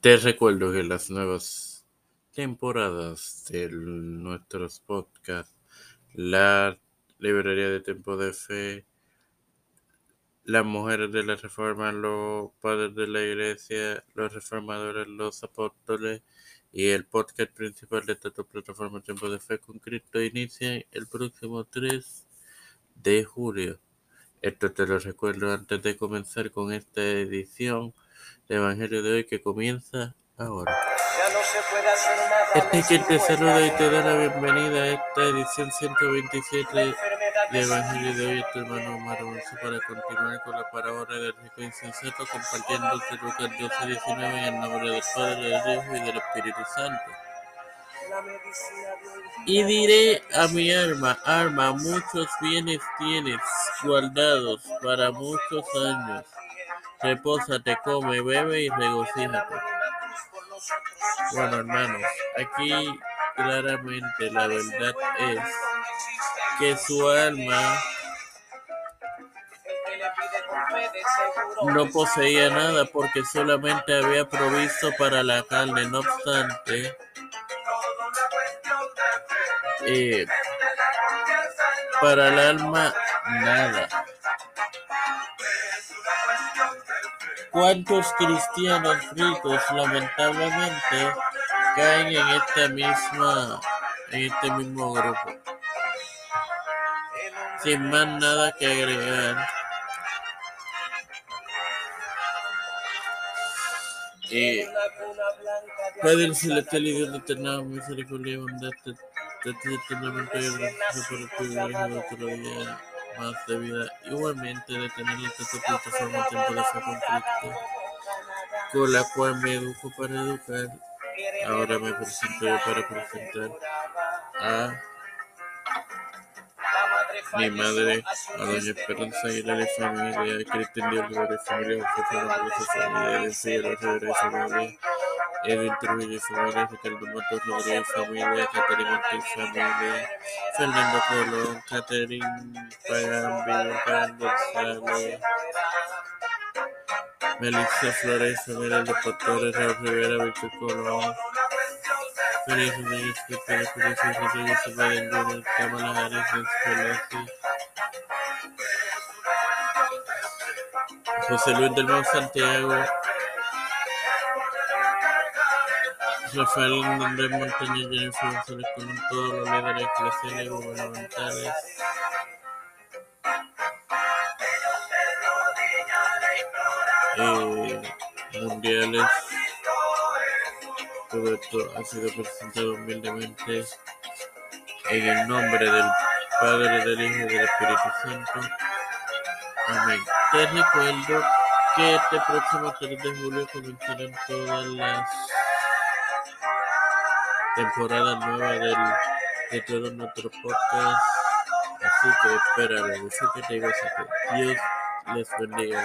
Te recuerdo que las nuevas temporadas de nuestros podcasts, la librería de tiempo de fe, las mujeres de la reforma, los padres de la iglesia, los reformadores, los apóstoles y el podcast principal de esta plataforma Tiempo de Fe con Cristo inicia el próximo 3 de julio. Esto te lo recuerdo antes de comenzar con esta edición de Evangelio de hoy que comienza ahora. Este es quien te saluda y te da la bienvenida a esta edición 127 de Evangelio de hoy, tu hermano Omar para continuar con la parábola del rico insensato, compartiendo Lucas 12, 19 en el nombre del Padre, del Hijo y del Espíritu Santo. Y diré a mi alma, alma, muchos bienes tienes guardados para muchos años. Repósate, come, bebe y regocíjate. Bueno, hermanos, aquí claramente la verdad es que su alma no poseía nada porque solamente había provisto para la carne. No obstante, eh, para el alma nada. ¿Cuántos cristianos ricos lamentablemente caen en misma en este mismo grupo? Sin más nada que agregar. Eh, Padre celestial y Dios eterna misericordia y bondad, tu día más de vida. Igualmente de tener esta plataforma tiempo de fe conflicto, con la cual me educo para educar. Ahora me presento yo para presentar a mi madre, a doña Esperanza Aguilar y familia, Cristian Dios Rivera y familia, José Fernando familia, Edwin Figueroa Rivera y y familia, Ricardo Matos Rodríguez familia, Caterina Ortiz familia, Fernando Colón, Catherine Pagan, Villarreal González, Melissa Flores, familia de Pastores, Raúl Rivera, Víctor Colón, Feliz Rodríguez, Pepe, Feliz Rodríguez, Biden Jr., Kamala Harris, Nancy José Luis del Mau Santiago, Rafael Montañez, Jennifer González Colón, todos los líderes eclesiales y gubernamentales, eh, mundiales, todo esto ha sido presentado humildemente en el nombre del Padre, del Hijo y del Espíritu Santo. Amén. Te recuerdo que este próximo 3 de julio comenzarán todas las temporadas nuevas del, de todos nuestros podcasts. Así que espéralo. Así que te digo, Dios les bendiga.